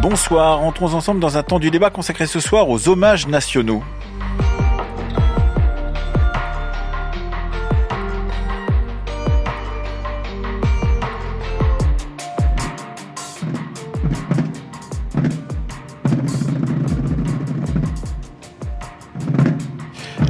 Bonsoir, entrons ensemble dans un temps du débat consacré ce soir aux hommages nationaux.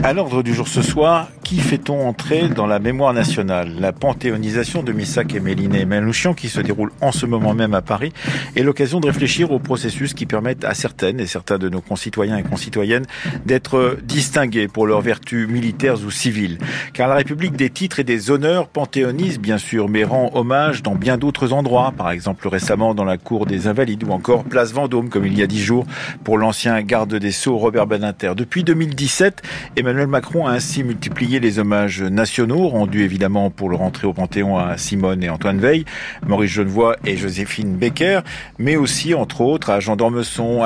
À l'ordre du jour ce soir, qui fait-on entrer dans la mémoire nationale? La panthéonisation de Missak et Méliné Manouchian, qui se déroule en ce moment même à Paris, est l'occasion de réfléchir aux processus qui permettent à certaines et certains de nos concitoyens et concitoyennes d'être distingués pour leurs vertus militaires ou civiles. Car la République des titres et des honneurs panthéonise bien sûr, mais rend hommage dans bien d'autres endroits, par exemple récemment dans la cour des Invalides ou encore place Vendôme, comme il y a dix jours, pour l'ancien garde des Sceaux Robert Badinter. Depuis 2017, Emmanuel Macron a ainsi multiplié les hommages nationaux rendus évidemment pour le rentrer au Panthéon à Simone et Antoine Veil, Maurice Genevoix et Joséphine Becker, mais aussi entre autres à Jean d'Ormesson,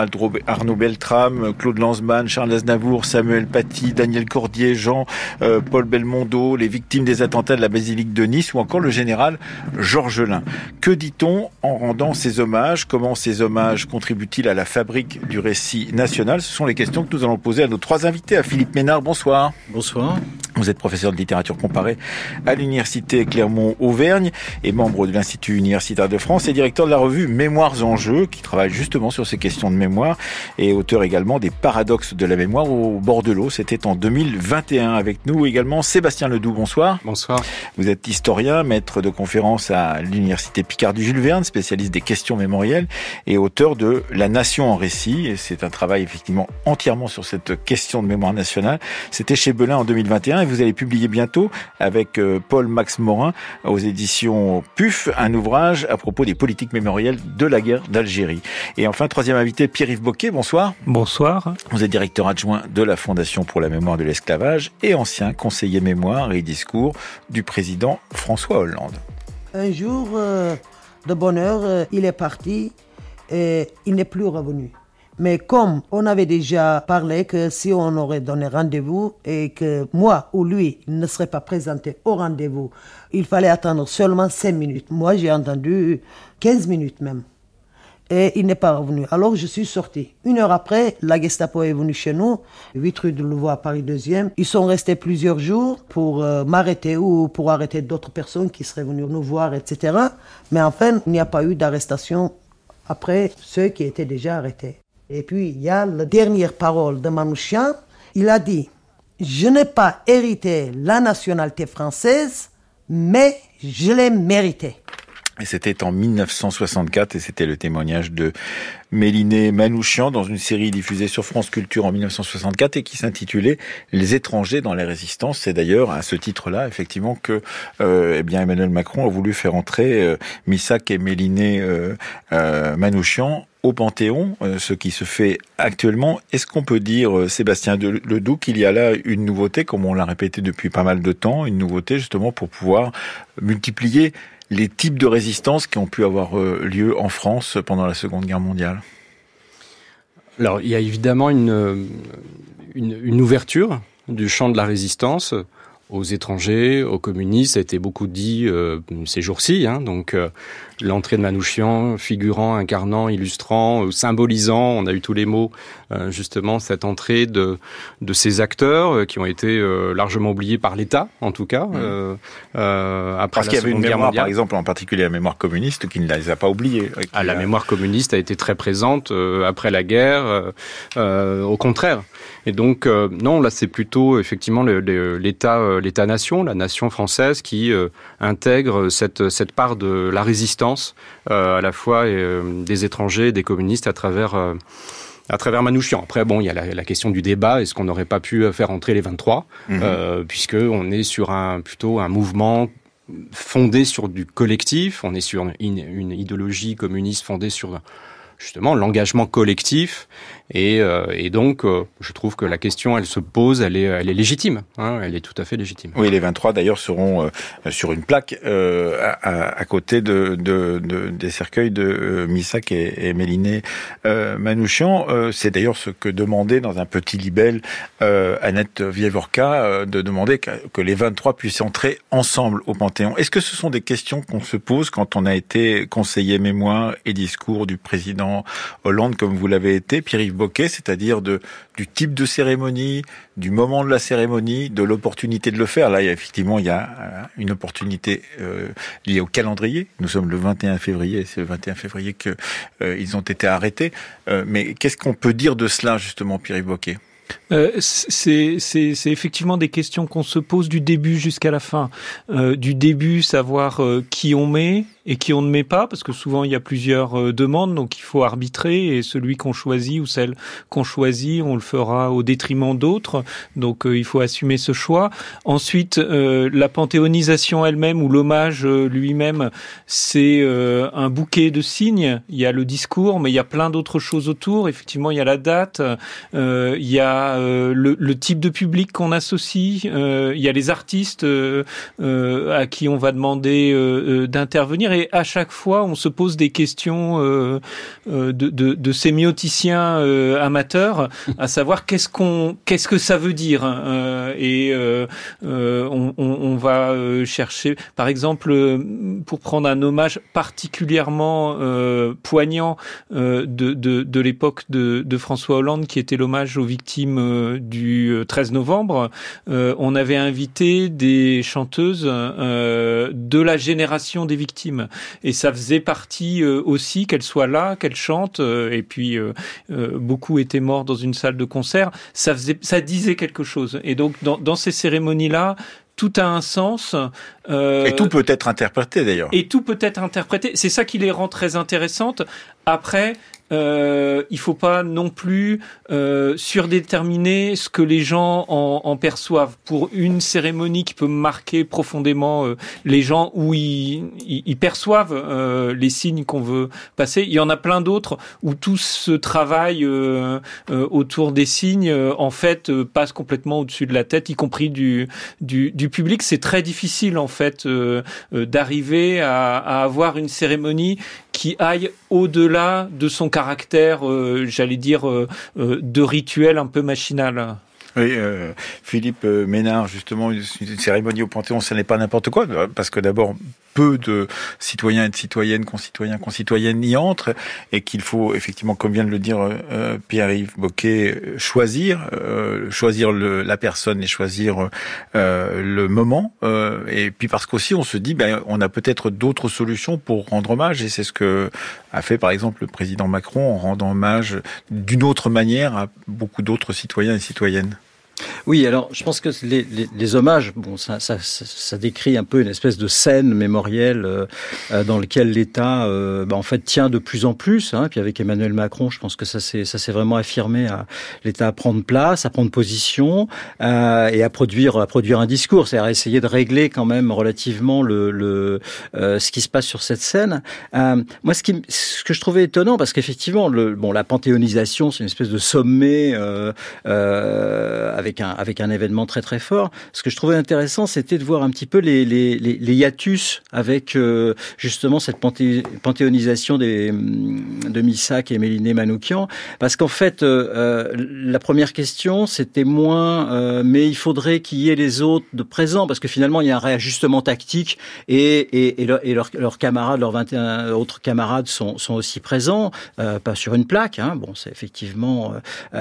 Arnaud Beltrame, Claude Lanzmann, Charles Aznavour, Samuel Paty, Daniel Cordier, Jean euh, Paul Belmondo, les victimes des attentats de la basilique de Nice ou encore le général Georges Lin. Que dit-on en rendant ces hommages? Comment ces hommages contribuent-ils à la fabrique du récit national? Ce sont les questions que nous allons poser à nos trois invités. À Philippe Ménard, bonsoir. Bonsoir. Vous êtes professeur de littérature comparée à l'Université Clermont-Auvergne et membre de l'Institut universitaire de France et directeur de la revue Mémoires en jeu qui travaille justement sur ces questions de mémoire et auteur également des paradoxes de la mémoire au bord de l'eau. C'était en 2021 avec nous également Sébastien Ledoux. Bonsoir. Bonsoir. Vous êtes historien, maître de conférences à l'Université Picardie Jules Verne, spécialiste des questions mémorielles et auteur de La Nation en récit. Et c'est un travail effectivement entièrement sur cette question de mémoire nationale. C'était chez Belin en 2021 et vous allez publier bientôt avec euh, Paul Max Morin aux éditions PUF un ouvrage à propos des politiques mémorielles de la guerre d'Algérie. Et enfin, troisième invité, Pierre-Yves Boquet, bonsoir. Bonsoir. Vous êtes directeur adjoint de la Fondation pour la mémoire de l'esclavage et ancien conseiller mémoire et discours du président François Hollande. Un jour euh, de bonheur, euh, il est parti et il n'est plus revenu. Mais comme on avait déjà parlé que si on aurait donné rendez-vous et que moi ou lui ne serait pas présenté au rendez-vous, il fallait attendre seulement 5 minutes. Moi, j'ai entendu 15 minutes même. Et il n'est pas revenu. Alors je suis sorti. Une heure après, la Gestapo est venue chez nous, 8 rue de Louvois, Paris 2e. Ils sont restés plusieurs jours pour euh, m'arrêter ou pour arrêter d'autres personnes qui seraient venues nous voir, etc. Mais enfin, il n'y a pas eu d'arrestation après ceux qui étaient déjà arrêtés. Et puis, il y a la dernière parole de Manouchian. Il a dit, je n'ai pas hérité la nationalité française, mais je l'ai méritée. Et c'était en 1964 et c'était le témoignage de Méliné Manouchian dans une série diffusée sur France Culture en 1964 et qui s'intitulait Les étrangers dans les résistances. C'est d'ailleurs à ce titre-là, effectivement, que euh, eh Emmanuel Macron a voulu faire entrer euh, Missak et Méliné euh, euh, Manouchian au Panthéon, euh, ce qui se fait actuellement. Est-ce qu'on peut dire, euh, Sébastien Ledoux, qu'il y a là une nouveauté, comme on l'a répété depuis pas mal de temps, une nouveauté justement pour pouvoir multiplier les types de résistance qui ont pu avoir euh, lieu en France pendant la Seconde Guerre mondiale? Alors, il y a évidemment une, une, une ouverture du champ de la résistance aux étrangers, aux communistes, ça a été beaucoup dit euh, ces jours-ci. Hein, donc euh, l'entrée de Manouchian, figurant, incarnant, illustrant, euh, symbolisant, on a eu tous les mots, euh, justement, cette entrée de, de ces acteurs euh, qui ont été euh, largement oubliés par l'État, en tout cas, mmh. après Parce qu'il y avait une mémoire, mondiale. par exemple, en particulier la mémoire communiste, qui ne les a pas oubliés. Ah, la mémoire communiste a été très présente après la guerre, au contraire. Et donc, non, là, c'est plutôt, effectivement, l'État l'État-nation, la nation française qui euh, intègre cette, cette part de la résistance euh, à la fois euh, des étrangers, des communistes à travers à travers Manouchian. Après, bon, il y a la, la question du débat. Est-ce qu'on n'aurait pas pu faire entrer les 23 mmh. euh, Puisque on est sur un plutôt un mouvement fondé sur du collectif. On est sur une, une idéologie communiste fondée sur justement l'engagement collectif et, euh, et donc, euh, je trouve que la question, elle se pose, elle est, elle est légitime. Hein, elle est tout à fait légitime. Oui, les 23 d'ailleurs seront euh, sur une plaque à, à, côté de, de, de, des cercueils de Missak et, et Méliné Manouchian. C'est d'ailleurs ce que demandait dans un petit libelle Annette Vievorka, de demander que, que, les 23 puissent entrer ensemble au Panthéon. Est-ce que ce sont des questions qu'on se pose quand on a été conseiller mémoire et discours du président Hollande, comme vous l'avez été, Pierre-Yves c'est-à-dire du type de cérémonie, du moment de la cérémonie, de l'opportunité de le faire. Là, effectivement, il y a euh, une opportunité euh, liée au calendrier. Nous sommes le 21 février, c'est le 21 février qu'ils euh, ont été arrêtés. mais qu'est-ce qu'on peut dire de cela, justement, Pierre Boquet c'est effectivement des questions qu'on se pose du début jusqu'à la fin. du début, savoir qui on met, et qui on ne met pas, parce que souvent il y a plusieurs euh, demandes, donc il faut arbitrer, et celui qu'on choisit ou celle qu'on choisit, on le fera au détriment d'autres, donc euh, il faut assumer ce choix. Ensuite, euh, la panthéonisation elle-même ou l'hommage lui-même, c'est un bouquet de signes. Il y a le discours, mais il y a plein d'autres choses autour. Effectivement, il y a la date, il y a le, le, type de public qu'on associe, il y a les artistes à qui on va demander d'intervenir et à chaque fois on se pose des questions euh, euh, de, de, de sémioticiens euh, amateurs, à savoir qu'est-ce qu'on, qu'est-ce que ça veut dire, hein, et on, on, va chercher, par exemple, pour prendre un hommage particulièrement poignant de, de, de l'époque de, de, François Hollande, qui était l'hommage aux victimes du 13 novembre, on avait invité des chanteuses de la génération des victimes. Et ça faisait partie euh, aussi qu'elle soit là, qu'elle chante. Euh, et puis euh, beaucoup étaient morts dans une salle de concert. Ça faisait, ça disait quelque chose. Et donc dans, dans ces cérémonies-là, tout a un sens. Euh, et tout peut être interprété d'ailleurs. Et tout peut être interprété. C'est ça qui les rend très intéressantes. Après, euh, il faut pas non plus euh, surdéterminer ce que les gens en, en, perçoivent. Pour une cérémonie qui peut marquer profondément euh, les gens où ils, ils, perçoivent euh, les signes qu'on veut passer, il y en a plein d'autres où tout ce travail euh, autour des signes, en fait, passe complètement au-dessus de la tête, y compris du, du, du public. C'est très difficile, en fait, d'arriver à, à avoir une cérémonie qui aille au-delà de son caractère, euh, j'allais dire, euh, euh, de rituel un peu machinal. Oui, Philippe Ménard, justement, une, cérémonie au Panthéon, ce n'est pas n'importe quoi, parce que d'abord, peu de citoyens et de citoyennes, concitoyens, concitoyennes y entrent, et qu'il faut effectivement, comme vient de le dire euh, Pierre-Yves Boquet, choisir, euh, choisir le, la personne et choisir euh, le moment. et puis parce qu'aussi on se dit, ben, on a peut-être d'autres solutions pour rendre hommage, et c'est ce que a fait par exemple le président Macron en rendant hommage d'une autre manière à beaucoup d'autres citoyens et citoyennes. Oui, alors je pense que les, hommages, bon, ça, décrit un peu une espèce de scène mémorielle euh, euh dans lequel l'État, euh, bah, en fait, tient de plus en plus. Hein, puis avec Emmanuel Macron, je pense que ça s'est vraiment affirmé à l'État à prendre place, à prendre position euh, et à produire à produire un discours, c'est-à-dire essayer de régler quand même relativement le, euh, ce qui se passe sur cette scène. moi, ce que je trouvais étonnant, parce qu'effectivement, bon, la panthéonisation, c'est une espèce de sommet avec avec un, avec un événement très très fort. Ce que je trouvais intéressant, c'était de voir un petit peu les, les, les, les hiatus avec euh, justement cette panthéonisation des, de Missak et Méliné Manoukian. Parce qu'en fait, euh, euh, la première question, c'était moins, euh, mais il faudrait qu'il y ait les autres de présents, parce que finalement, il y a un réajustement tactique et, et, et, et leurs, camarades, leurs 21 autres camarades sont, sont aussi présents, pas sur une plaque. Hein. Bon, c'est effectivement, il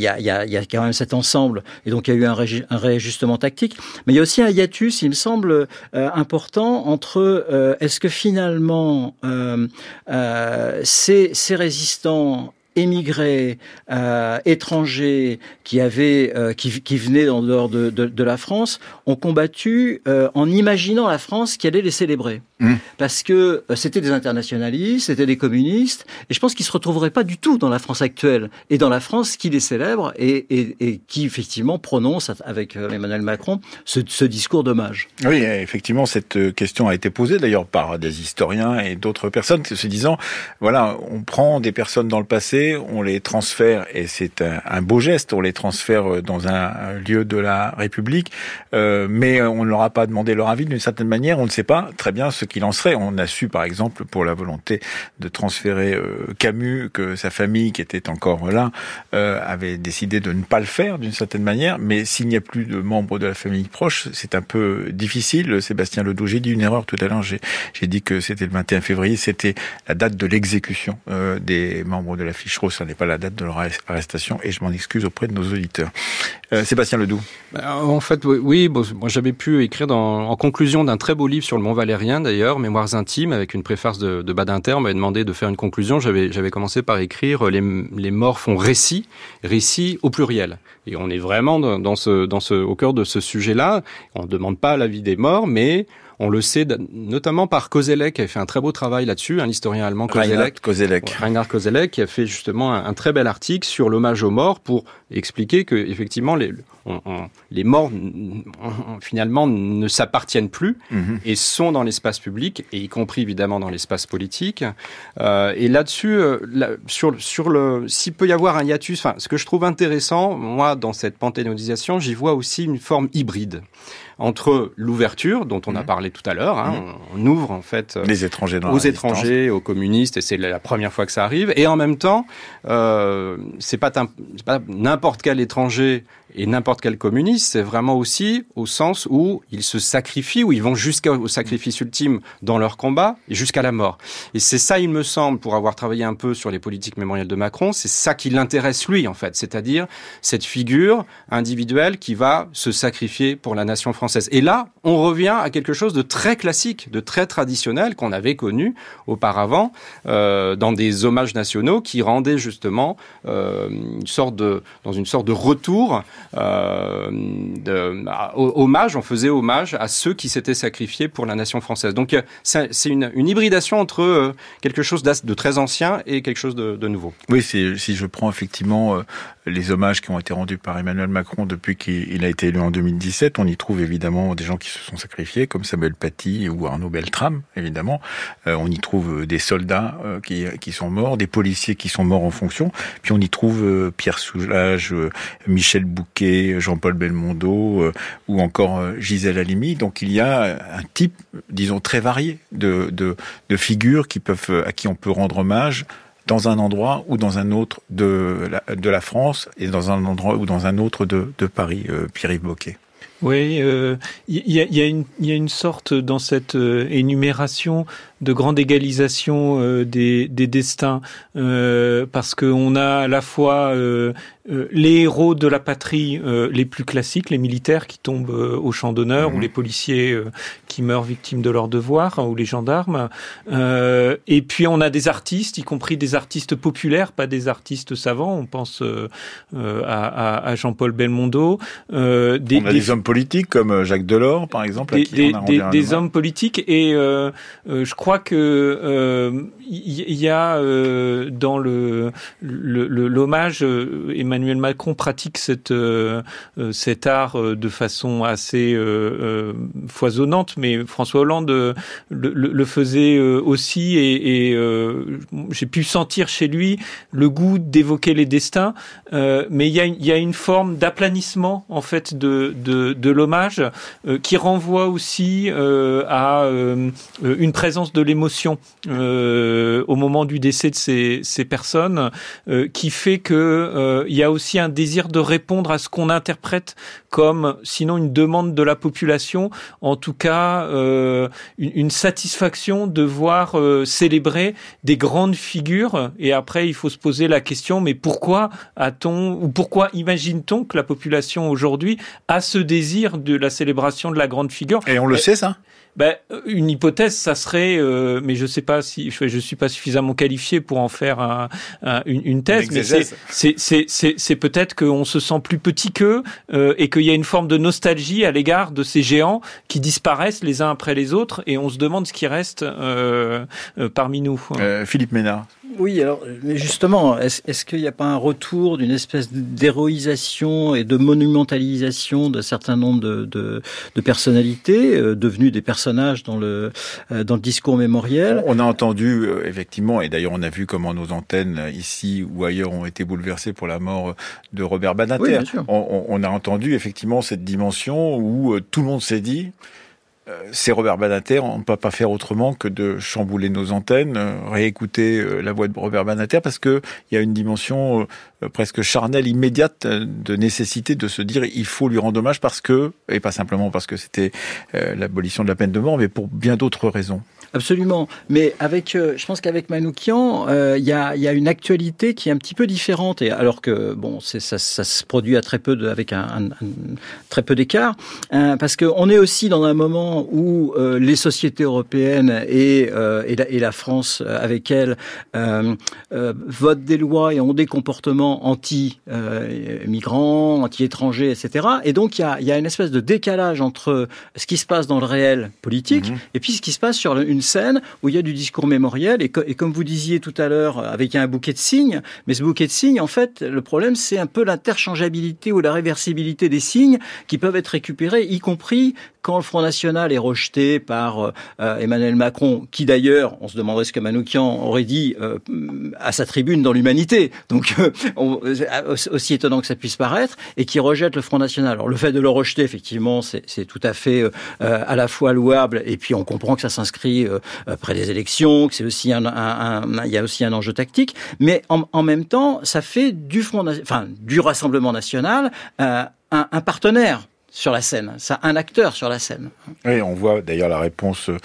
y, a, y, a, y a quand même cet ensemble et donc il y a eu un, réajustement tactique. Mais il y a aussi un hiatus, il me semble, euh, important entre euh, est-ce que finalement euh, ces résistants émigrés, euh, étrangers qui avaient, euh, qui, qui, venaient en dehors de, de, de la France, ont combattu euh, en imaginant la France qui allait les célébrer, mmh. parce que c'était des internationalistes, c'était des communistes, et je pense qu'ils se retrouveraient pas du tout dans la France actuelle et dans la France qui les célèbre et, et, et qui effectivement prononce avec Emmanuel Macron ce, ce discours d'hommage. Oui, effectivement, cette question a été posée d'ailleurs par des historiens et d'autres personnes se disant, voilà, on prend des personnes dans le passé on les transfère, et c'est un, beau geste, on les transfère euh, dans un, lieu de la République, euh, mais on ne leur a pas demandé leur avis d'une certaine manière, on ne sait pas très bien ce qu'il en serait. On a su, par exemple, pour la volonté de transférer euh, Camus, que sa famille, qui était encore là, avait décidé de ne pas le faire d'une certaine manière, mais s'il n'y a plus de membres de la famille proche, c'est un peu difficile. Sébastien Ledoux, j'ai dit une erreur tout à l'heure, j'ai dit que c'était le 21 février, c'était la date de l'exécution des membres de la fiche Fichereau, ce n'est pas la date de leur arrestation et je m'en excuse auprès de nos auditeurs. Euh, Sébastien Ledoux. Bah, en fait, oui, moi j'avais pu écrire en conclusion d'un très beau livre sur le Mont Valérien d'ailleurs, Mémoires intimes, avec une préface de, de Badinter, on m'avait demandé de faire une conclusion. J'avais, commencé par écrire les, les morts font récit, récit au pluriel. Et on est vraiment dans ce, dans ce, au cœur de ce sujet-là. On ne demande pas l'avis des morts, mais on le sait notamment par Kozelek, qui a fait un très beau travail là-dessus, un historien allemand Kozelek. Kozelek. Reinhard Kozelek, qui a fait justement un, très bel article sur l'hommage aux morts pour expliquer que effectivement les, les morts finalement ne s'appartiennent plus mhm. et sont dans l'espace public et y compris évidemment dans l'espace politique. Euh, et là-dessus, euh, sur sur le, s'il peut y avoir un hiatus, enfin, ce que je trouve intéressant, moi, dans cette panthéonisation, j'y vois aussi une forme hybride entre l'ouverture dont on a mhm. parlé tout à l'heure, hein, mhm. on, ouvre en fait euh, les étrangers aux étrangers, aux communistes, et c'est la première fois que ça arrive. Et en même temps, euh, c'est pas n'importe quel étranger et n'importe quel communiste, c'est vraiment aussi au sens où ils se sacrifient, où ils vont jusqu'au sacrifice ultime dans leur combat, et jusqu'à la mort. Et c'est ça, il me semble, pour avoir travaillé un peu sur les politiques mémorielles de Macron, c'est ça qui l'intéresse lui, en fait, c'est-à-dire cette figure individuelle qui va se sacrifier pour la nation française. Et là, on revient à quelque chose de très classique, de très traditionnel qu'on avait connu auparavant euh, dans des hommages nationaux qui rendaient justement euh, une sorte de, dans une sorte de retour euh, de, hommage, on faisait hommage à ceux qui s'étaient sacrifiés pour la nation française. Donc euh, c'est une, une, hybridation entre euh, quelque chose de très ancien et quelque chose de, de nouveau. Oui, si je prends effectivement les hommages qui ont été rendus par Emmanuel Macron depuis qu'il a été élu en 2017, on y trouve évidemment des gens qui se sont sacrifiés, comme Samuel Paty ou Arnaud Beltrame, évidemment. on y trouve des soldats qui, qui sont morts, des policiers qui sont morts en fonction. Puis on y trouve Pierre Soulage, Michel Bouquet, Jean-Paul Belmondo euh, ou encore euh, Gisèle Halimi. Donc il y a un type, disons, très varié de, de, figures qui peuvent, à qui on peut rendre hommage dans un endroit ou dans un autre de la, de la France et dans un endroit ou dans un autre de, de Paris, euh, Pierre-Yves Boquet. Oui, il y, a, y, a y, a, une sorte dans cette énumération de grande égalisation euh, des, des, destins, euh, parce qu'on a à la fois euh, les héros de la patrie les plus classiques, les militaires qui tombent au champ d'honneur, ou mhm. les policiers qui meurent victimes de leur devoir, ou les gendarmes. et puis on a des artistes, y compris des artistes populaires, pas des artistes savants. On pense à, à, Jean-Paul Belmondo. des, on a des, hommes politiques comme Jacques Delors, par exemple. Des, qui on des hommes politiques et je crois crois que euh, y, a euh, dans le l'hommage, euh, Emmanuel Macron pratique cet art de façon assez foisonnante, mais François Hollande le, le, faisait aussi et, j'ai pu sentir chez lui le goût d'évoquer les destins, mais il y a, une forme d'aplanissement en fait de l'hommage qui renvoie aussi à une présence de de l'émotion euh, au moment du décès de ces, ces personnes, euh, qui fait que euh, il y a aussi un désir de répondre à ce qu'on interprète comme, sinon une demande de la population, en tout cas une, une, satisfaction de voir célébrer des grandes figures. Et après, il faut se poser la question, mais pourquoi a-t-on ou pourquoi imagine-t-on que la population aujourd'hui a ce désir de la célébration de la grande figure? Et on le sait ça? Ben, une hypothèse, ça serait euh, mais je sais pas si je, je suis pas suffisamment qualifié pour en faire un, une, une, thèse. mais c'est c'est peut-être qu'on se sent plus petit qu'eux euh, et qu'il y a une forme de nostalgie à l'égard de ces géants qui disparaissent les uns après les autres et on se demande ce qui reste euh, euh parmi nous. Philippe Ménard. Oui, alors justement, est-ce qu'il n'y a pas un retour d'une espèce d'héroïsation et de monumentalisation d'un certain nombre de, de, de personnalités euh, devenues des personnages dans le euh, dans le discours mémoriel? On a entendu euh, effectivement, et d'ailleurs on a vu comment nos antennes ici ou ailleurs ont été bouleversées pour la mort de Robert Banater. on, on, a entendu effectivement cette dimension où tout le monde s'est dit c'est Robert Banater, on ne peut pas faire autrement que de chambouler nos antennes, euh, réécouter euh, la voix de Robert Banater, parce qu'il y a une dimension presque charnelle, immédiate, de nécessité de se dire il faut lui rendre hommage parce que, et pas simplement parce que c'était l'abolition de la peine de mort, mais pour bien d'autres raisons. Absolument. Mais avec, euh, je pense qu'avec Manoukian, euh, il y, a, y, a, une actualité qui est un petit peu différente. Et alors que bon, ça, ça, se produit à très peu de, avec un, un, très peu d'écart, hein, parce qu'on est aussi dans un moment où euh, les sociétés européennes et, et la, et, la, France avec elles votent des lois et ont des comportements anti-migrants, anti-étrangers, etc. Et donc il y a, y a, une espèce de décalage entre ce qui se passe dans le réel politique mmh. et puis ce qui se passe sur une scène où il y a du discours mémoriel et, comme vous disiez tout à l'heure, avec un bouquet de signes. Mais ce bouquet de signes, en fait, le problème, c'est un peu l'interchangeabilité ou la réversibilité des signes qui peuvent être récupérés, y compris quand le Front National est rejeté par euh, euh, Emmanuel Macron, qui d'ailleurs, on se demanderait ce que Manoukian aurait dit euh, à sa tribune dans l'Humanité, donc aussi étonnant que ça puisse paraître, et qui rejette le Front National. Alors le fait de le rejeter, effectivement, c'est tout à fait à la fois louable, et puis on comprend que ça s'inscrit après des élections, que c'est aussi un, il y a aussi un enjeu tactique, mais en, même temps, ça fait du Front, enfin du Rassemblement National un, un partenaire sur la scène, ça un acteur sur la scène. Oui, on voit d'ailleurs la réponse euh,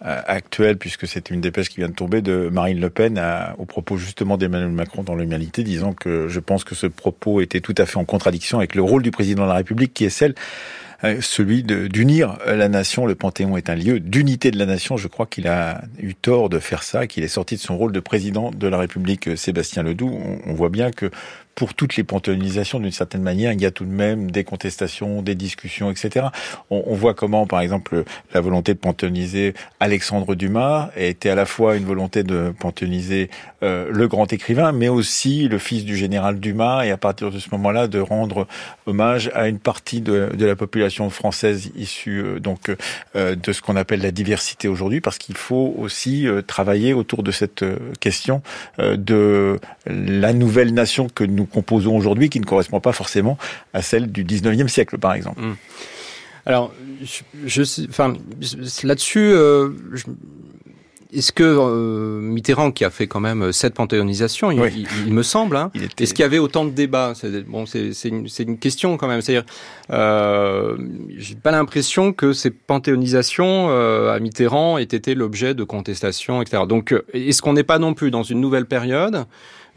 actuelle, puisque c'est une dépêche qui vient de tomber, de Marine Le Pen au propos justement d'Emmanuel Macron dans l'humanité, disant que je pense que ce propos était tout à fait en contradiction avec le rôle du président de la République, qui est celle euh, celui d'unir la nation. Le Panthéon est un lieu d'unité de la nation. Je crois qu'il a eu tort de faire ça, qu'il est sorti de son rôle de président de la République, euh, Sébastien Ledoux. On, voit bien que pour toutes les panthéonisations, d'une certaine manière, il y a tout de même des contestations, des discussions, etc. On, on voit comment, par exemple, la volonté de panthéoniser Alexandre Dumas était à la fois une volonté de panthéoniser euh, le grand écrivain, mais aussi le fils du général Dumas, et à partir de ce moment-là, de rendre hommage à une partie de, de la population française issue euh, donc euh, de ce qu'on appelle la diversité aujourd'hui, parce qu'il faut aussi travailler autour de cette question de la nouvelle nation que nous nous composons aujourd'hui qui ne correspond pas forcément à celle du 19e siècle, par exemple. Mmh. Alors, je, enfin, là-dessus, euh, est-ce que euh, Mitterrand, qui a fait quand même cette panthéonisation, il, il, me semble, hein, est-ce qu'il y avait autant de débats? Bon, c'est une, une, question quand même. C'est-à-dire, euh, j'ai pas l'impression que ces panthéonisations euh, à Mitterrand aient été l'objet de contestations, etc. Donc, est-ce qu'on n'est pas non plus dans une nouvelle période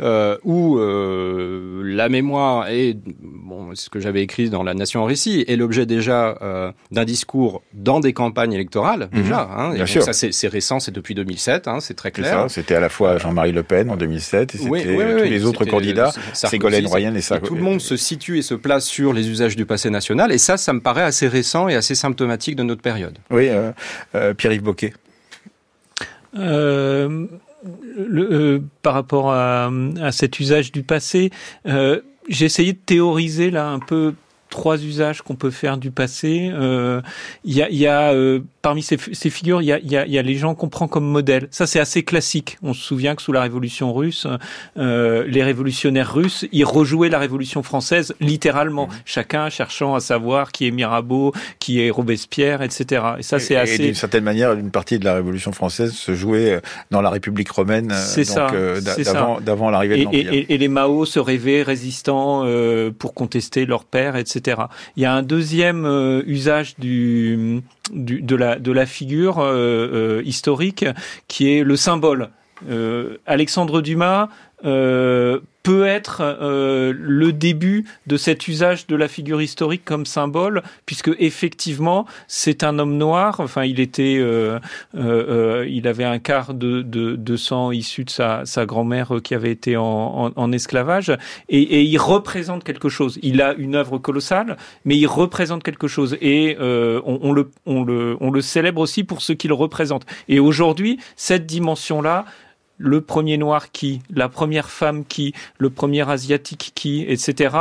euh, où euh, la mémoire est, bon, ce que j'avais écrit dans La Nation en récit, est l'objet déjà euh, d'un discours dans des campagnes électorales, mhm. déjà. Hein, Bien sûr. Ça, c'est récent, c'est depuis 2007, hein, c'est très clair. C'était à la fois Jean-Marie Le Pen en 2007, et c'était tous les autres candidats, Ségolène Royal et ça. tout le monde se situe et se place sur les usages du passé national, et ça, ça me paraît assez récent et assez symptomatique de notre période. Oui, Pierre-Yves Boquet. Euh, euh, par rapport à, à, cet usage du passé, euh, j'ai essayé de théoriser là un peu trois usages qu'on peut faire du passé. Euh, il y a, y a euh, parmi ces, ces figures, il y a, y, a, y a, les gens qu'on prend comme modèle. Ça, c'est assez classique. On se souvient que sous la Révolution russe, euh, les révolutionnaires russes, ils rejouaient la Révolution française littéralement, mmh. chacun cherchant à savoir qui est Mirabeau, qui est Robespierre, etc. Et ça, c'est assez. Et d'une certaine manière, une partie de la Révolution française se jouait dans la République romaine, c'est ça, d'avant l'arrivée de l'Empire. Et, et, les Mao se rêvaient résistants pour contester leur père, etc. Il y a un deuxième euh, usage du, de, la, de la figure euh, euh, historique qui est le symbole. Alexandre Dumas peut être euh, le début de cet usage de la figure historique comme symbole, puisque effectivement c'est un homme noir. Enfin, il était, euh, euh, il avait un quart de, de, de sang issu de sa, sa grand-mère qui avait été en, en, en esclavage, et, et, il représente quelque chose. Il a une œuvre colossale, mais il représente quelque chose, et on, on, le, on, le, on le célèbre aussi pour ce qu'il représente. Et aujourd'hui, cette dimension-là, le premier noir qui, la première femme qui, le premier asiatique qui, etc.,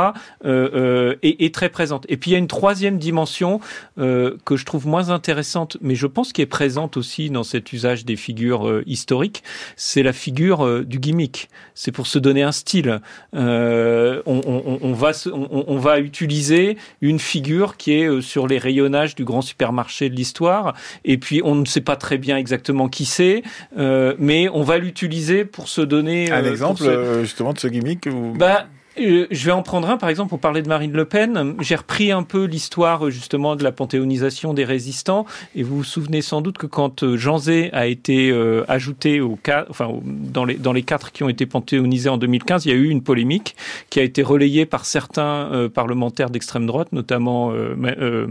euh, euh, est, très présente. Et puis il y a une troisième dimension euh, que je trouve moins intéressante, mais je pense qui est présente aussi dans cet usage des figures historiques, c'est la figure du gimmick. C'est pour se donner un style. On, va, on, va utiliser une figure qui est sur les rayonnages du grand supermarché de l'histoire, et puis on ne sait pas très bien exactement qui c'est, mais on va l'utiliser pour se donner un exemple justement de ce gimmick ou... bah, je vais en prendre un, par exemple, pour parler de Marine Le Pen. J'ai repris un peu l'histoire justement de la panthéonisation des résistants, et vous vous souvenez sans doute que quand Jean Zé a été euh, ajouté au cas, enfin dans les dans les quatre qui ont été panthéonisés en 2015, il y a eu une polémique qui a été relayée par certains euh, parlementaires d'extrême droite, notamment euh, euh,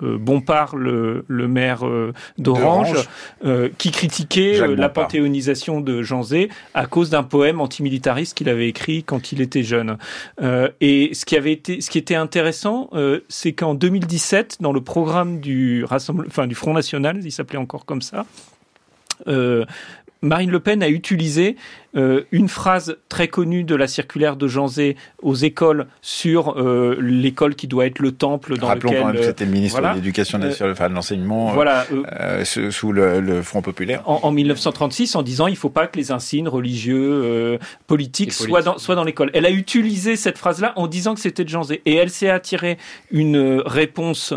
Bompard, le, le maire euh, d'Orange, euh, qui critiquait la panthéonisation de Jean Zé à cause d'un poème antimilitariste qu'il avait écrit quand il était jeune. et ce qui avait été, ce qui était intéressant, c'est qu'en 2017, dans le programme du Rassemblement, enfin du Front National, il s'appelait encore comme ça. Marine Le Pen a utilisé euh, une phrase très connue de la circulaire de Jean Zé aux écoles sur euh, l'école qui doit être le temple dans Rappelons lequel... quand même que c'était le ministre voilà, de l'Éducation nationale, enfin de l'enseignement, voilà, euh, sous le, le, Front populaire. En, en, 1936, en disant il ne faut pas que les insignes religieux, politiques soient dans, soient dans l'école. Elle a utilisé cette phrase-là en disant que c'était de Jean Zé. Et elle s'est attirée une réponse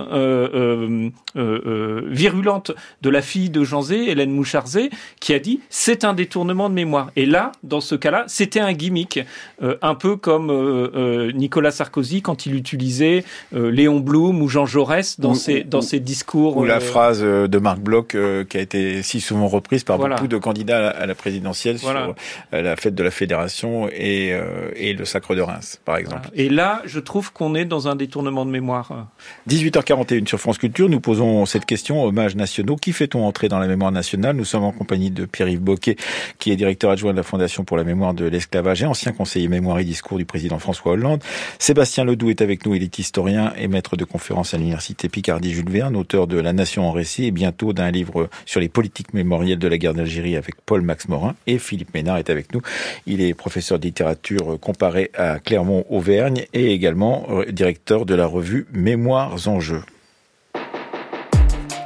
virulente de la fille de Jean Zé, Hélène Moucharzé, qui a dit c'est un détournement de mémoire. Et là, dans ce cas-là, c'était un gimmick, euh, un peu comme euh, euh, Nicolas Sarkozy quand il utilisait euh, Léon Blum ou Jean Jaurès dans, ou, ses, dans ou, ses discours. Ou la phrase de Marc Bloch qui a été si souvent reprise par voilà. beaucoup de candidats à la présidentielle voilà. sur la fête de la fédération et, et le sacre de Reims, par exemple. Voilà. Et là, je trouve qu'on est dans un détournement de mémoire. 18h41 sur France Culture, nous posons cette question, hommages nationaux. Qui fait-on entrer dans la mémoire nationale? Nous sommes en compagnie de Pierre-Yves Boquet, qui est directeur adjoint de la Fondation pour la mémoire de l'esclavage et ancien conseiller mémoire et discours du président François Hollande. Sébastien Ledoux est avec nous, il est historien et maître de conférences à l'université Picardie-Jules Verne, auteur de La Nation en récit et bientôt d'un livre sur les politiques mémorielles de la guerre d'Algérie avec Paul-Max Morin. Et Philippe Ménard est avec nous. Il est professeur de littérature comparée à Clermont-Auvergne et également directeur de la revue Mémoires en jeu.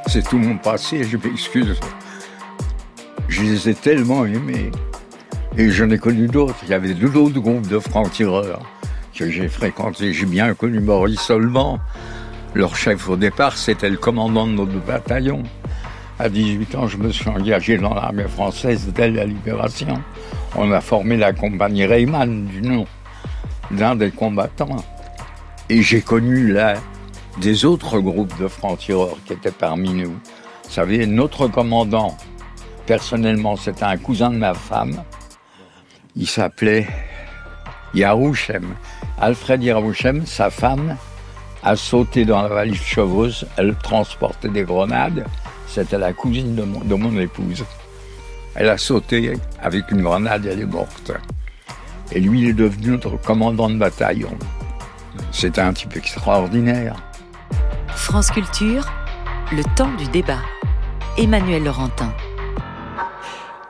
C'est tout mon passé, je m'excuse. Je les ai tellement aimés. Et j'en ai connu d'autres. Il y avait d'autres groupes de francs-tireurs que j'ai fréquentés. J'ai bien connu Maurice Solvent. Leur chef au départ, c'était le commandant de notre bataillon. À 18 ans, je me suis engagé dans l'armée française dès la libération. On a formé la compagnie Reyman du nom d'un des combattants. Et j'ai connu là des autres groupes de francs-tireurs qui étaient parmi nous. Vous savez, notre commandant, personnellement, c'était un cousin de ma femme. Il s'appelait Yarouchem. Alfred Yarouchem, sa femme, a sauté dans la valise Chevreuse. Elle transportait des grenades. C'était la cousine de mon, épouse. Elle a sauté avec une grenade, elle est morte. Et lui, il est devenu notre commandant de bataillon. C'était un type extraordinaire. France Culture, le temps du débat. Emmanuel Laurentin.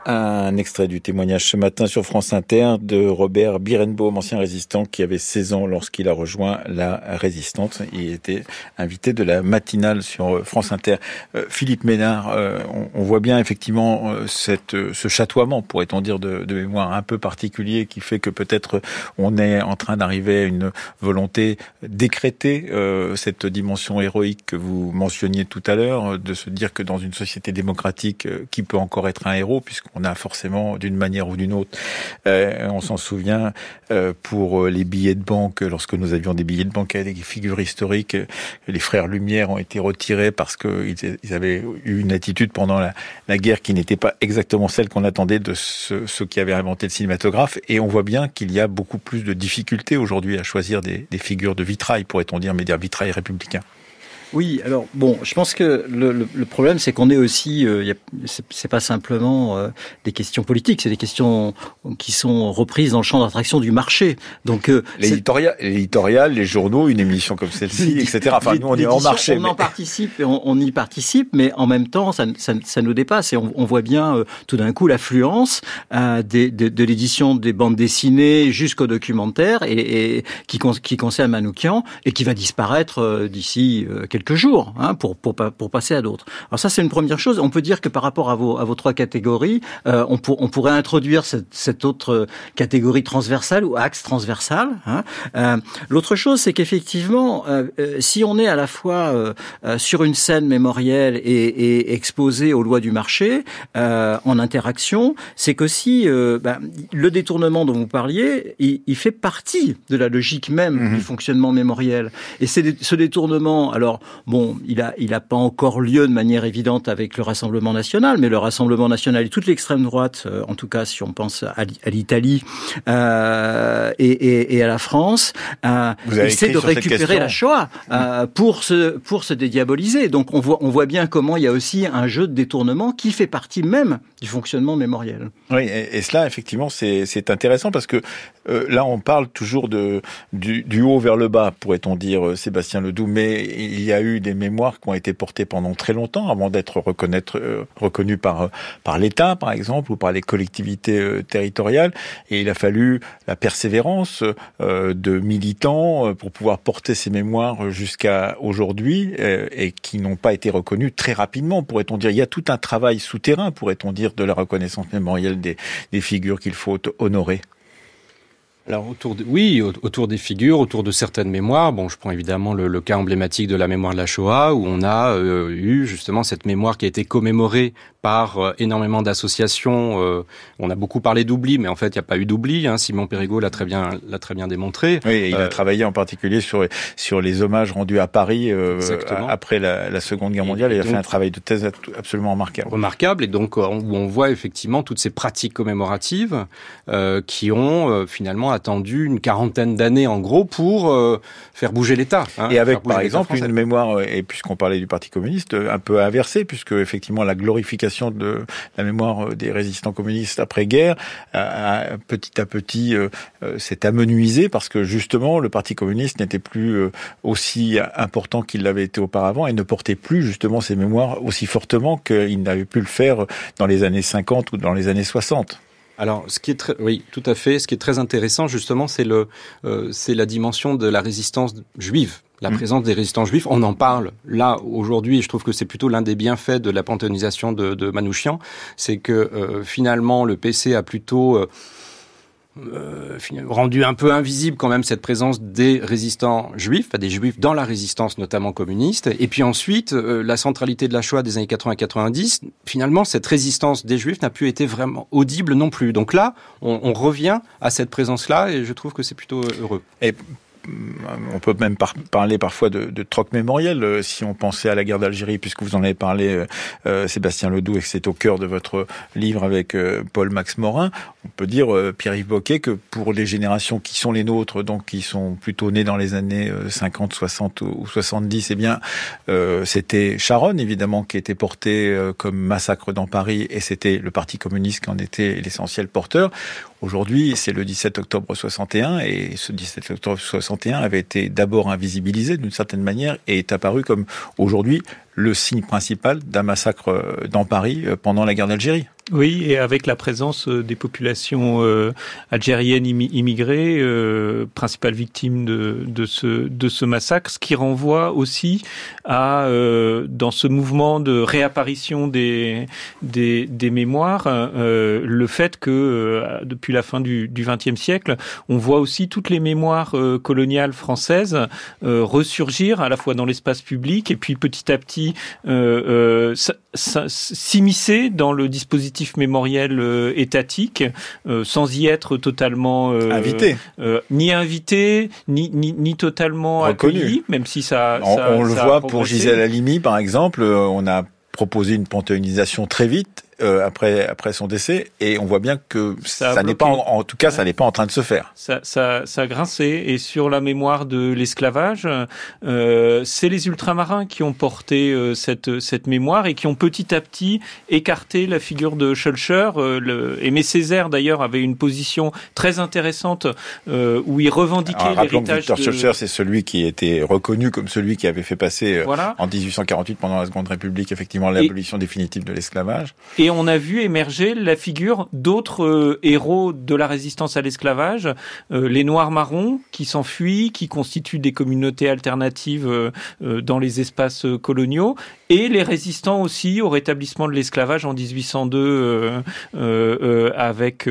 Un extrait du témoignage ce matin sur France Inter de Robert Birenbaum, ancien résistant qui avait 16 ans lorsqu'il a rejoint la résistante. Il était invité de la matinale sur France Inter. Euh, Philippe Ménard, euh, on, voit bien effectivement euh, ce chatoiement, pourrait-on dire, de, mémoire un peu particulier qui fait que peut-être on est en train d'arriver à une volonté d'écréter euh, cette dimension héroïque que vous mentionniez tout à l'heure, de se dire que dans une société démocratique, qui peut encore être un héros, puisqu'on On a forcément, d'une manière ou d'une autre, on s'en souvient, pour les billets de banque, lorsque nous avions des billets de banque avec des figures historiques, les frères Lumière ont été retirés parce qu'ils avaient eu une attitude pendant la, guerre qui n'était pas exactement celle qu'on attendait de ceux, qui avaient inventé le cinématographe. Et on voit bien qu'il y a beaucoup plus de difficultés aujourd'hui à choisir des, des figures de vitrail, pourrait-on dire, mais des vitrail républicains. Oui, alors bon, je pense que le, le, problème, c'est qu'on est aussi, euh, c'est pas simplement euh, des questions politiques, c'est des questions qui sont reprises dans le champ d'attraction du marché. Donc euh, l'éditorial, les journaux, une émission comme celle-ci, etc. Enfin, nous, on est en marché. On en participe, et on, y participe, mais en même temps, ça, ça, ça nous dépasse et on, on voit bien euh, tout d'un coup l'affluence de, de l'édition des bandes dessinées jusqu'au documentaire et, et qui, qui concerne Manoukian et qui va disparaître d'ici quelques jours hein, pour, pour, pour passer à d'autres. Alors ça, c'est une première chose. On peut dire que par rapport à vos, à vos trois catégories, euh, on, pour, on pourrait introduire cette, cette, autre catégorie transversale ou axe transversal. Hein. Euh, L'autre chose, c'est qu'effectivement, euh, euh si on est à la fois euh, euh, sur une scène mémorielle et, et exposé aux lois du marché, en interaction, c'est qu'aussi ben, le détournement dont vous parliez, il, il, fait partie de la logique même mmh du fonctionnement mémoriel. Et c'est ce détournement, alors Bon, il a, il a pas encore lieu de manière évidente avec le Rassemblement national, mais le Rassemblement national et toute l'extrême droite, euh, en tout cas si on pense à, l'Italie euh, et, et, et, à la France, euh, essaie de récupérer la Shoah euh, pour se pour se dédiaboliser. Donc on voit on voit bien comment il y a aussi un jeu de détournement qui fait partie même du fonctionnement mémoriel. Oui, et, et cela effectivement c'est intéressant parce que là on parle toujours de du, du haut vers le bas, pourrait-on dire, Sébastien Ledoux, mais il y a eu des mémoires qui ont été portées pendant très longtemps avant d'être euh, reconnues par, euh, par l'État, par exemple, ou par les collectivités euh, territoriales. Et il a fallu la persévérance de militants pour pouvoir porter ces mémoires jusqu'à aujourd'hui et qui n'ont pas été reconnues très rapidement, pourrait-on dire. Il y a tout un travail souterrain, pourrait-on dire, de la reconnaissance mémorielle des figures qu'il faut honorer. Alors autour de, oui, autour des figures, autour de certaines mémoires. Bon, je prends évidemment le, le cas emblématique de la mémoire de la Shoah, où on a euh, eu justement cette mémoire qui a été commémorée par euh, énormément d'associations. Euh, on a beaucoup parlé d'oubli, mais en fait, il n'y a pas eu d'oubli. Hein. Simon Périgaud l'a très bien, l'a très bien démontré. Oui, il a travaillé en particulier sur sur les hommages rendus à Paris après la, la, Seconde Guerre mondiale. Et, il a fait un travail de thèse absolument remarquable. Remarquable, et donc où on voit effectivement toutes ces pratiques commémoratives qui ont finalement attendu une quarantaine d'années en gros pour euh, faire bouger l'État. Hein, et avec par exemple une mémoire, euh, et puisqu'on parlait du Parti communiste, euh, un peu inversée, puisque effectivement la glorification de la mémoire des résistants communistes après-guerre, petit à petit, s'est amenuisé parce que justement le Parti communiste n'était plus aussi important qu'il l'avait été auparavant et ne portait plus justement ses mémoires aussi fortement qu'il n'avait pu le faire dans les années 50 ou dans les années 60. Alors, ce qui est très, oui, tout à fait. Ce qui est très intéressant, justement, c'est le, euh, c'est la dimension de la résistance juive. La mmh. présence des résistants juifs, on en parle là aujourd'hui. Je trouve que c'est plutôt l'un des bienfaits de la panthéonisation de, de Manouchian, c'est que euh, finalement le PC a plutôt euh, euh, rendu un peu invisible quand même cette présence des résistants juifs, des juifs dans la résistance notamment communiste. Et puis ensuite, euh, la centralité de la Shoah des années 80-90, finalement, cette résistance des juifs n'a plus été vraiment audible non plus. Donc là, on, revient à cette présence-là et je trouve que c'est plutôt heureux. Et on peut même parler parfois de, troc mémoriel euh, si on pensait à la guerre d'Algérie, puisque vous en avez parlé, euh, euh, Sébastien Ledoux, et que c'est au cœur de votre livre avec Paul Max Morin. On peut dire, Pierre-Yves Boquet, que pour les générations qui sont les nôtres, donc qui sont plutôt nées dans les années 50, 60 ou 70, eh bien, c'était Charonne, évidemment, qui était porté comme massacre dans Paris, et c'était le Parti communiste qui en était l'essentiel porteur. Aujourd'hui, c'est le 17 octobre 61 et ce 17 octobre 61 avait été d'abord invisibilisé d'une certaine manière et est apparu comme aujourd'hui le signe principal d'un massacre euh, dans Paris euh, pendant la guerre d'Algérie. Oui, et avec la présence euh, des populations algériennes immigrées, euh, principales victimes de, de, ce, de ce massacre, ce qui renvoie aussi à, euh, dans ce mouvement de réapparition des, des, des mémoires, euh, le fait que depuis la fin du XXe siècle, on voit aussi toutes les mémoires coloniales françaises ressurgir à la fois dans l'espace public et puis petit à petit euh, euh, s'immiscer dans le dispositif dispositif mémoriel étatique, sans y être totalement invité, ni invité, ni, ni, ni totalement Reconnu. accueilli, même si ça. On, ça, on le ça voit pour. Gisèle Halimi, par exemple. On a proposé une panthéonisation très vite euh, après après son décès et on voit bien que Ça n'est pas en, en tout cas ça n'est pas en train de se faire. ça, ça, ça a grincé. Et sur la mémoire de l'esclavage, euh, c'est les ultramarins qui ont porté euh, cette, cette mémoire et qui ont petit à petit écarté la figure de Schulcher. Euh, le, Aimé Césaire, d'ailleurs, avait une position très intéressante euh, où il revendiquait l'héritage Victor de... Schulcher, c'est celui qui était reconnu comme celui qui avait fait passer euh, Voilà. en 1848 pendant la Seconde République effectivement l'abolition définitive de l'esclavage. Et on a vu émerger la figure d'autres euh, héros de la résistance à l'esclavage, euh, les Noirs marrons qui s'enfuient, qui constituent des communautés alternatives euh, dans les espaces coloniaux, et les résistants aussi au rétablissement de l'esclavage en 1802 euh, euh, euh, avec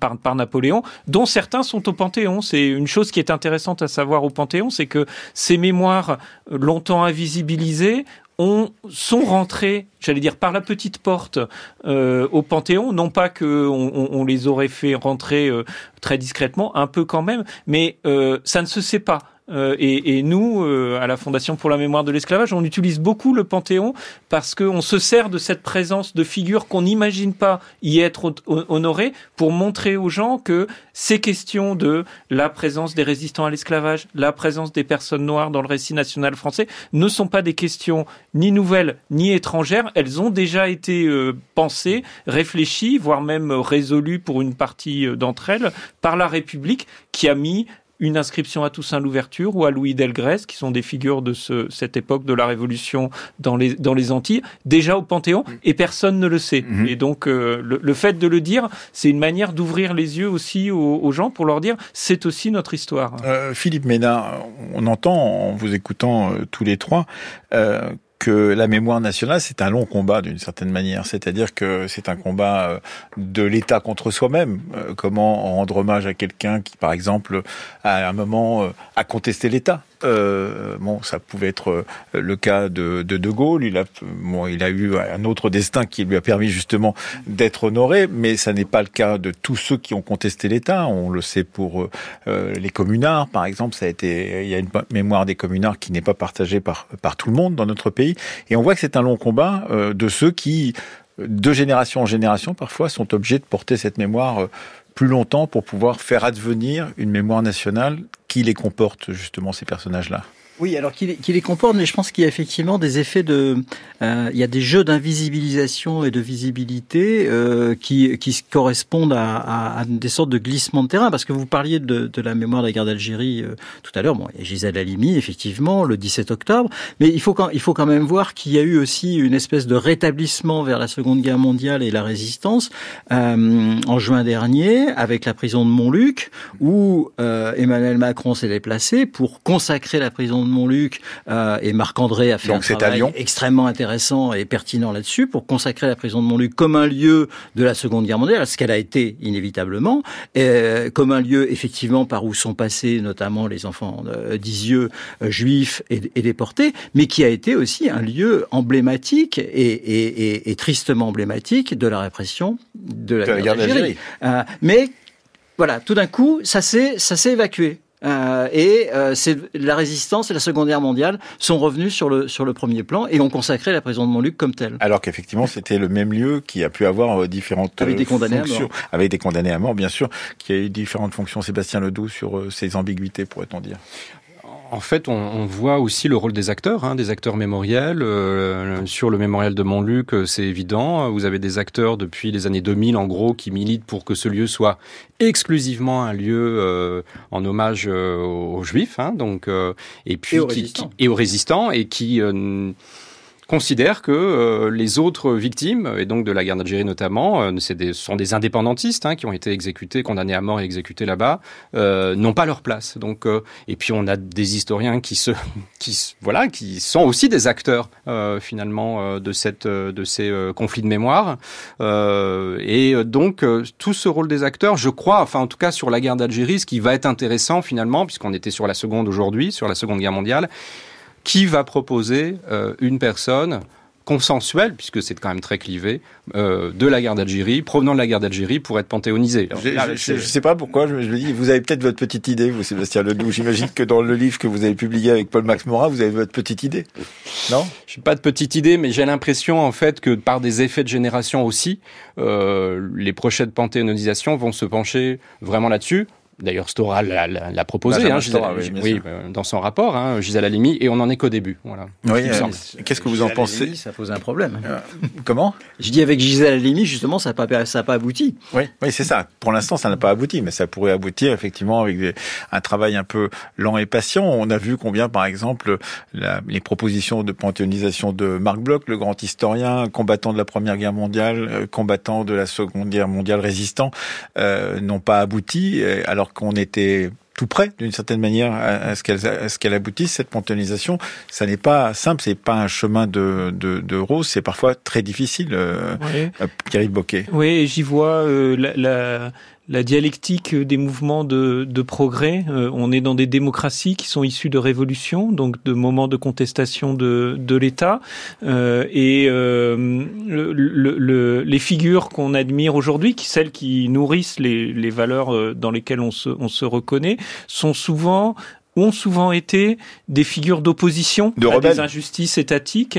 par, Napoléon, dont certains sont au Panthéon. C'est une chose qui est intéressante à savoir au Panthéon, c'est que ces mémoires longtemps invisibilisées ont, sont rentrés, j'allais dire, par la petite porte euh, au Panthéon. Non pas que on, on- on les aurait fait rentrer euh, très discrètement, un peu quand même, mais euh, ça ne se sait pas. Euh, et, et nous, euh, à la Fondation pour la mémoire de l'esclavage, on utilise beaucoup le Panthéon parce qu'on se sert de cette présence de figures qu'on n'imagine pas y être ho- honorées pour montrer aux gens que ces questions de la présence des résistants à l'esclavage, la présence des personnes noires dans le récit national français ne sont pas des questions ni nouvelles ni étrangères. Elles ont déjà été euh, pensées, réfléchies, voire même résolues pour une partie d'entre elles par la République qui a mis une inscription à Toussaint Louverture ou à Louis Delgrès, qui sont des figures de ce, cette époque de la Révolution dans les, dans les Antilles, déjà au Panthéon, et personne ne le sait. Mhm. Et donc, euh, le, le fait de le dire, c'est une manière d'ouvrir les yeux aussi aux, aux gens pour leur dire, c'est aussi notre histoire. Euh, Philippe Ménard, on entend en vous écoutant euh, tous les trois euh, que la mémoire nationale, c'est un long combat d'une certaine manière. C'est-à-dire que c'est un combat euh, de l'État contre soi-même. Euh, comment rendre hommage à quelqu'un qui, par exemple, à un moment euh, a contesté l'État? Euh, bon, ça pouvait être euh, le cas de de, de Gaulle. Il a, bon, il a eu un autre destin qui lui a permis justement d'être honoré, mais ça n'est pas le cas de tous ceux qui ont contesté l'État. On le sait pour euh, euh, les communards, par exemple. Ça a été, il y a une mémoire des communards qui n'est pas partagée par par tout le monde dans notre pays, et on voit que c'est un long combat euh, de ceux qui, de génération en génération, parfois, sont obligés de porter cette mémoire. Plus longtemps pour pouvoir faire advenir une mémoire nationale qui les comporte justement ces personnages-là. Oui, alors qu'il les comporte, mais je pense qu'il y a effectivement des effets de, euh, il y a des jeux d'invisibilisation et de visibilité euh, qui, qui correspondent à, à, à des sortes de glissements de terrain, parce que vous parliez de, de la mémoire de la guerre d'Algérie euh, tout à l'heure. Bon, il y a Gisèle Halimi, effectivement, le 17 octobre, mais il faut quand, il faut quand même voir qu'il y a eu aussi une espèce de rétablissement vers la Seconde Guerre mondiale et la résistance euh, en juin dernier, avec la prison de Montluc, où euh, Emmanuel Macron s'est déplacé pour consacrer la prison de Montluc euh, et Marc-André a fait Donc un travail extrêmement intéressant et pertinent là-dessus pour consacrer la prison de Montluc comme un lieu de la Seconde Guerre mondiale, ce qu'elle a été inévitablement, euh, comme un lieu effectivement par où sont passés notamment les enfants euh, d'Isieux juifs et, et déportés, mais qui a été aussi un lieu emblématique et, et, et, et tristement emblématique de la répression de la, De guerre d'Algérie. d'Algérie. Euh, mais voilà, tout d'un coup, ça s'est ça s'est évacué. Euh, et euh, c'est la résistance et la Seconde Guerre mondiale sont revenus sur le sur le premier plan et ont consacré la prison de Montluc comme telle. Alors qu'effectivement, c'était le même lieu qui a pu avoir euh, différentes Avec des euh, condamnés à fonctions, mort. avec des condamnés à mort, bien sûr, qui a eu différentes fonctions. Sébastien Ledoux sur euh, ces ambiguïtés, pourrait-on dire? En fait, on, on voit aussi le rôle des acteurs, hein, des acteurs mémoriels. Euh, sur le mémorial de Montluc, euh, c'est évident. Vous avez des acteurs depuis les années 2000, en gros, qui militent pour que ce lieu soit exclusivement un lieu euh, en hommage euh, aux Juifs, hein, donc euh, et puis Et aux qui- résistants. qui- et aux résistants, et qui euh, considèrent que euh, les autres victimes, et donc de la guerre d'Algérie notamment, euh, des, sont des indépendantistes hein, qui ont été exécutés, condamnés à mort et exécutés là-bas, euh, n'ont pas leur place. Donc, euh, et puis on a des historiens qui se, qui voilà, qui sont aussi des acteurs euh, finalement euh, de cette, de ces conflits de mémoire. Et donc tout ce rôle des acteurs, je crois, enfin en tout cas sur la guerre d'Algérie, ce qui va être intéressant finalement, puisqu'on était sur la seconde aujourd'hui, sur la Seconde Guerre mondiale, qui va proposer euh, une personne consensuel, puisque c'est quand même très clivé, euh, de la guerre d'Algérie, provenant de la guerre d'Algérie, pour être panthéonisé. je ne sais pas pourquoi, je me dis, vous avez peut-être votre petite idée, vous, Sébastien Ledoux. J'imagine que dans le livre que vous avez publié avec Paul-Max Morin, vous avez votre petite idée. Non? Je n'ai pas de petite idée, mais j'ai l'impression, en fait, que par des effets de génération aussi, euh, les prochaines panthéonisations vont se pencher vraiment là-dessus. D'ailleurs, Stora l'a proposé, hein, oui, euh, dans son rapport, hein, Gisèle Halimi, et on n'en est qu'au début. Voilà. Oui, euh, Qu'est-ce que vous en pensez Ça pose un problème. Euh, comment? Je dis avec Gisèle Halimi, justement, ça n'a pas, ça pas abouti. Oui, oui c'est ça. Pour l'instant, ça n'a pas abouti, mais ça pourrait aboutir effectivement avec un travail un peu lent et patient. On a vu combien, par exemple, les propositions de panthéonisation de Marc Bloch, le grand historien, combattant de la Première Guerre mondiale, combattant de la Seconde Guerre mondiale, résistant, n'ont pas abouti, alors qu'on était tout près, d'une certaine manière, à ce qu'elle ce qu'elle aboutisse cette panthéonisation. Ça n'est pas simple, c'est pas un chemin de de, rose, c'est parfois très difficile. Euh, Pierre Boquet. Oui, j'y vois euh, la, la dialectique des mouvements de, de progrès. Euh, on est dans des démocraties qui sont issues de révolutions, donc de moments de contestation de, de l'État. Euh, et euh, le, les figures qu'on admire aujourd'hui, qui celles qui nourrissent les, les valeurs euh, dans lesquelles on se, on se reconnaît, sont souvent ont souvent été des figures d'opposition à des injustices étatiques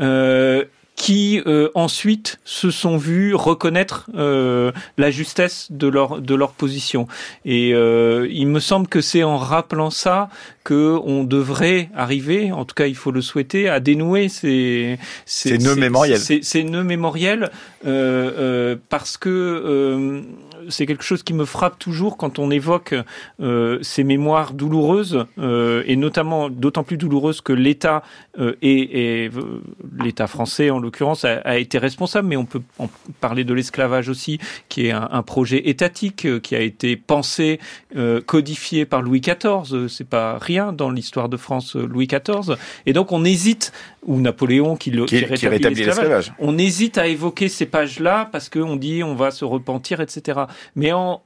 euh, qui euh, ensuite se sont vus reconnaître euh, la justesse de leur de leur position. Et euh, il me semble que c'est en rappelant ça que on devrait arriver, en tout cas il faut le souhaiter, à dénouer ces ces, nœuds mémoriels. Ces, ces nœuds mémoriels parce que c'est quelque chose qui me frappe toujours quand on évoque euh, ces mémoires douloureuses, euh, et notamment d'autant plus douloureuses que l'État euh, et, l'État français en l'occurrence a, été responsable, mais on peut en parler de l'esclavage aussi, qui est un, projet étatique qui a été pensé, codifié par Louis XIV. C'est pas rien dans l'histoire de France, Louis XIV. Et donc on hésite ou Napoléon qui, le, qui, rétablit l'esclavage. On hésite à évoquer ces pages-là parce qu'on dit on va se repentir, etc. Mais en,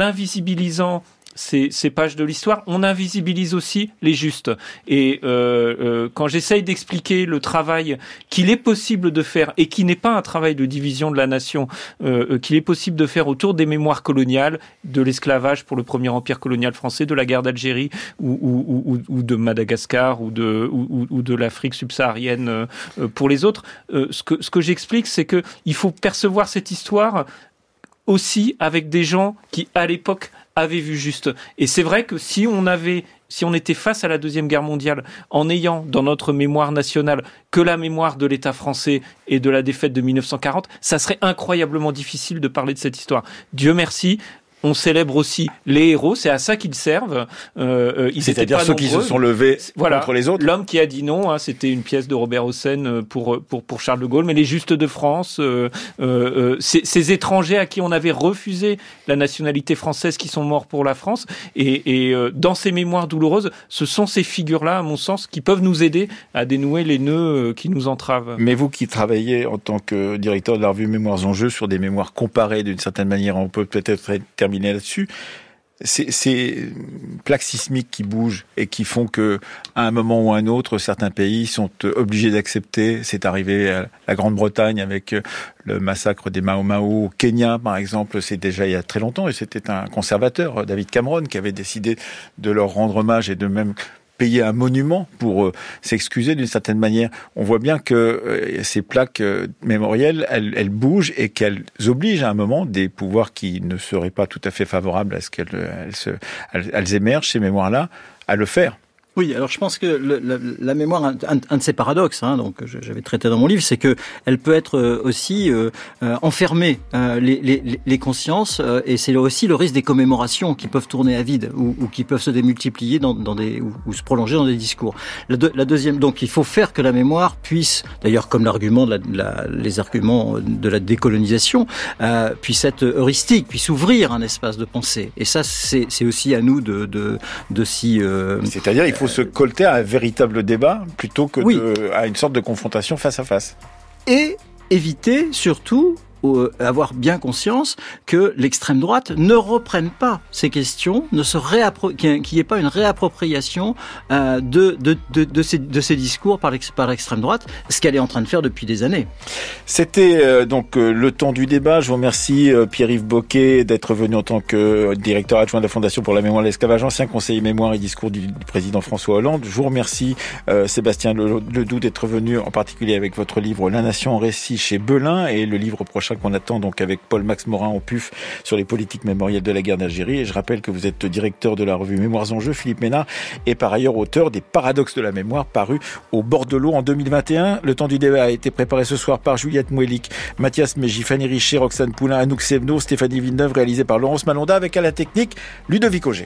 invisibilisant ces, pages de l'histoire, on invisibilise aussi les justes. Et euh, euh, quand j'essaye d'expliquer le travail qu'il est possible de faire et qui n'est pas un travail de division de la nation, euh, qu'il est possible de faire autour des mémoires coloniales, de l'esclavage pour le premier empire colonial français, de la guerre d'Algérie ou, de Madagascar ou de, l'Afrique subsaharienne pour les autres, ce que, j'explique, c'est que il faut percevoir cette histoire aussi avec des gens qui, à l'époque, avaient vu juste. Et c'est vrai que si on avait, si on était face à la deuxième guerre mondiale, en ayant dans notre mémoire nationale que la mémoire de l'État français et de la défaite de 1940, ça serait incroyablement difficile de parler de cette histoire. Dieu merci, on célèbre aussi les héros, c'est à ça qu'ils servent. Euh, euh C'est-à-dire ceux qui se sont levés contre les autres. L'homme qui a dit non, hein, c'était une pièce de Robert Hossein euh, pour pour pour Charles de Gaulle, mais les Justes de France, euh, euh, ces, ces, étrangers à qui on avait refusé la nationalité française, qui sont morts pour la France, et, et dans ces mémoires douloureuses, ce sont ces figures-là, à mon sens, qui peuvent nous aider à dénouer les nœuds qui nous entravent. Mais vous qui travaillez en tant que directeur de la revue Mémoires en jeu sur des mémoires comparées d'une certaine manière, on peut peut-être terminer là-dessus. Ces, plaques sismiques qui bougent et qui font que, à un moment ou à un autre, certains pays sont obligés d'accepter. C'est arrivé à la Grande-Bretagne avec le massacre des Mao au Kenya, par exemple. C'est déjà il y a très longtemps et c'était un conservateur, David Cameron, qui avait décidé de leur rendre hommage et de même payer un monument pour euh, s'excuser d'une certaine manière. On voit bien que euh, ces plaques euh, mémorielles, elles, elles bougent et qu'elles obligent à un moment des pouvoirs qui ne seraient pas tout à fait favorables à ce qu'elles elles, elles émergent, ces mémoires-là, à le faire. Oui, alors je pense que la, mémoire, un, de ses paradoxes, hein, donc j'avais traité dans mon livre, c'est que elle peut être euh, aussi euh, euh, enfermer euh, les, les, les, consciences, euh, et c'est aussi le risque des commémorations qui peuvent tourner à vide ou, ou qui peuvent se démultiplier dans, dans des ou, se prolonger dans des discours. La, deuxième, donc il faut faire que la mémoire puisse, d'ailleurs comme l'argument de la, les arguments de la décolonisation, puisse être heuristique, puisse ouvrir un espace de pensée. Et ça, c'est aussi à nous de de, de s'y. C'est-à-dire, il faut faut se colter à un véritable débat plutôt que à une sorte de confrontation face à face. Et éviter surtout avoir bien conscience que l'extrême droite ne reprenne pas ces questions, ne se qu'il n'y ait pas une réappropriation de, de, de, de, ces, discours par l'extrême droite, ce qu'elle est en train de faire depuis des années. C'était donc le temps du débat. Je vous remercie Pierre-Yves Boquet d'être venu en tant que directeur adjoint de la Fondation pour la mémoire de l'esclavage, ancien conseiller mémoire et discours du, président François Hollande. Je vous remercie Sébastien Ledoux d'être venu en particulier avec votre livre La Nation en récit chez Belin et le livre prochain qu'on attend donc avec Paul-Max Morin en PUF sur les politiques mémorielles de la guerre d'Algérie. Et je rappelle que vous êtes directeur de la revue Mémoires en jeu, Philippe Ménard, et par ailleurs auteur des Paradoxes de la mémoire paru au bord de l'eau en 2021. Le temps du débat a été préparé ce soir par Juliette Mouelik, Mathias Méji, Fanny Richer, Roxane Poulain, Anouk Sevno, Stéphanie Villeneuve, réalisé par Laurence Malonda avec à la technique Ludovic Auger.